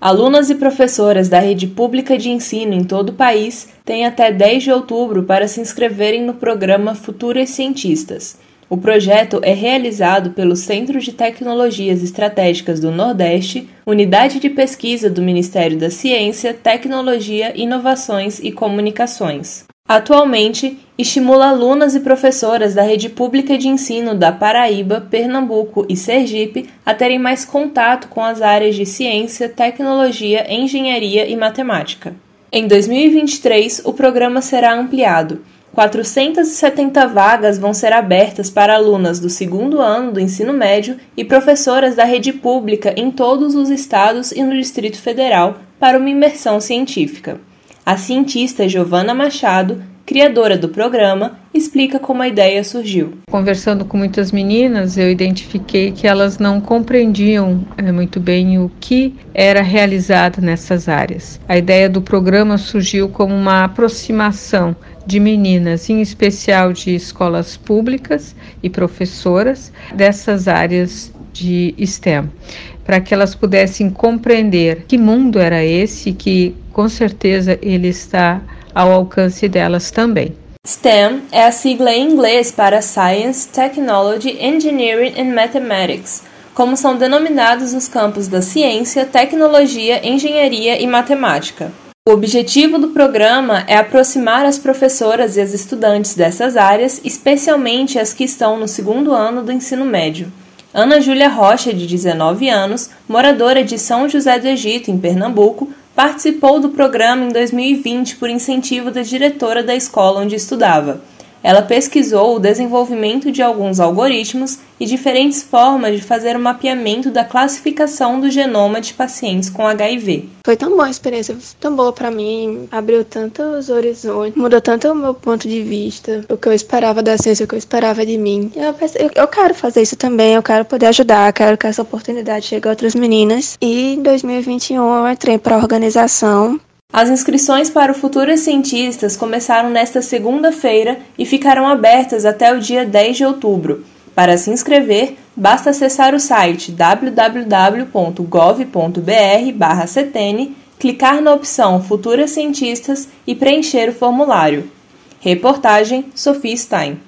Alunas e professoras da rede pública de ensino em todo o país têm até 10 de outubro para se inscreverem no programa Futuras Cientistas. O projeto é realizado pelo Centro de Tecnologias Estratégicas do Nordeste, unidade de pesquisa do Ministério da Ciência, Tecnologia, Inovações e Comunicações. Atualmente, estimula alunas e professoras da rede pública de ensino da Paraíba, Pernambuco e Sergipe a terem mais contato com as áreas de ciência, tecnologia, engenharia e matemática. Em 2023, o programa será ampliado. 470 vagas vão ser abertas para alunas do segundo ano do ensino médio e professoras da rede pública em todos os estados e no Distrito Federal para uma imersão científica. A cientista Giovana Machado, criadora do programa, explica como a ideia surgiu. Conversando com muitas meninas, eu identifiquei que elas não compreendiam é, muito bem o que era realizado nessas áreas. A ideia do programa surgiu como uma aproximação de meninas, em especial de escolas públicas e professoras dessas áreas de STEM, para que elas pudessem compreender que mundo era esse que com certeza ele está ao alcance delas também. STEM é a sigla em inglês para Science, Technology, Engineering and Mathematics, como são denominados os campos da ciência, tecnologia, engenharia e matemática. O objetivo do programa é aproximar as professoras e as estudantes dessas áreas, especialmente as que estão no segundo ano do ensino médio. Ana Júlia Rocha, de 19 anos, moradora de São José do Egito, em Pernambuco, Participou do programa em 2020 por incentivo da diretora da escola onde estudava. Ela pesquisou o desenvolvimento de alguns algoritmos e diferentes formas de fazer o mapeamento da classificação do genoma de pacientes com HIV. Foi tão boa a experiência, tão boa para mim, abriu tantos horizontes, mudou tanto o meu ponto de vista, o que eu esperava da ciência, o que eu esperava de mim. Eu, eu, eu quero fazer isso também, eu quero poder ajudar, quero que essa oportunidade chegue a outras meninas. E em 2021 eu entrei para a organização as inscrições para o Futuras Cientistas começaram nesta segunda-feira e ficarão abertas até o dia 10 de outubro. Para se inscrever, basta acessar o site www.gov.br/cetn, clicar na opção Futuras Cientistas e preencher o formulário. Reportagem Sophie Stein.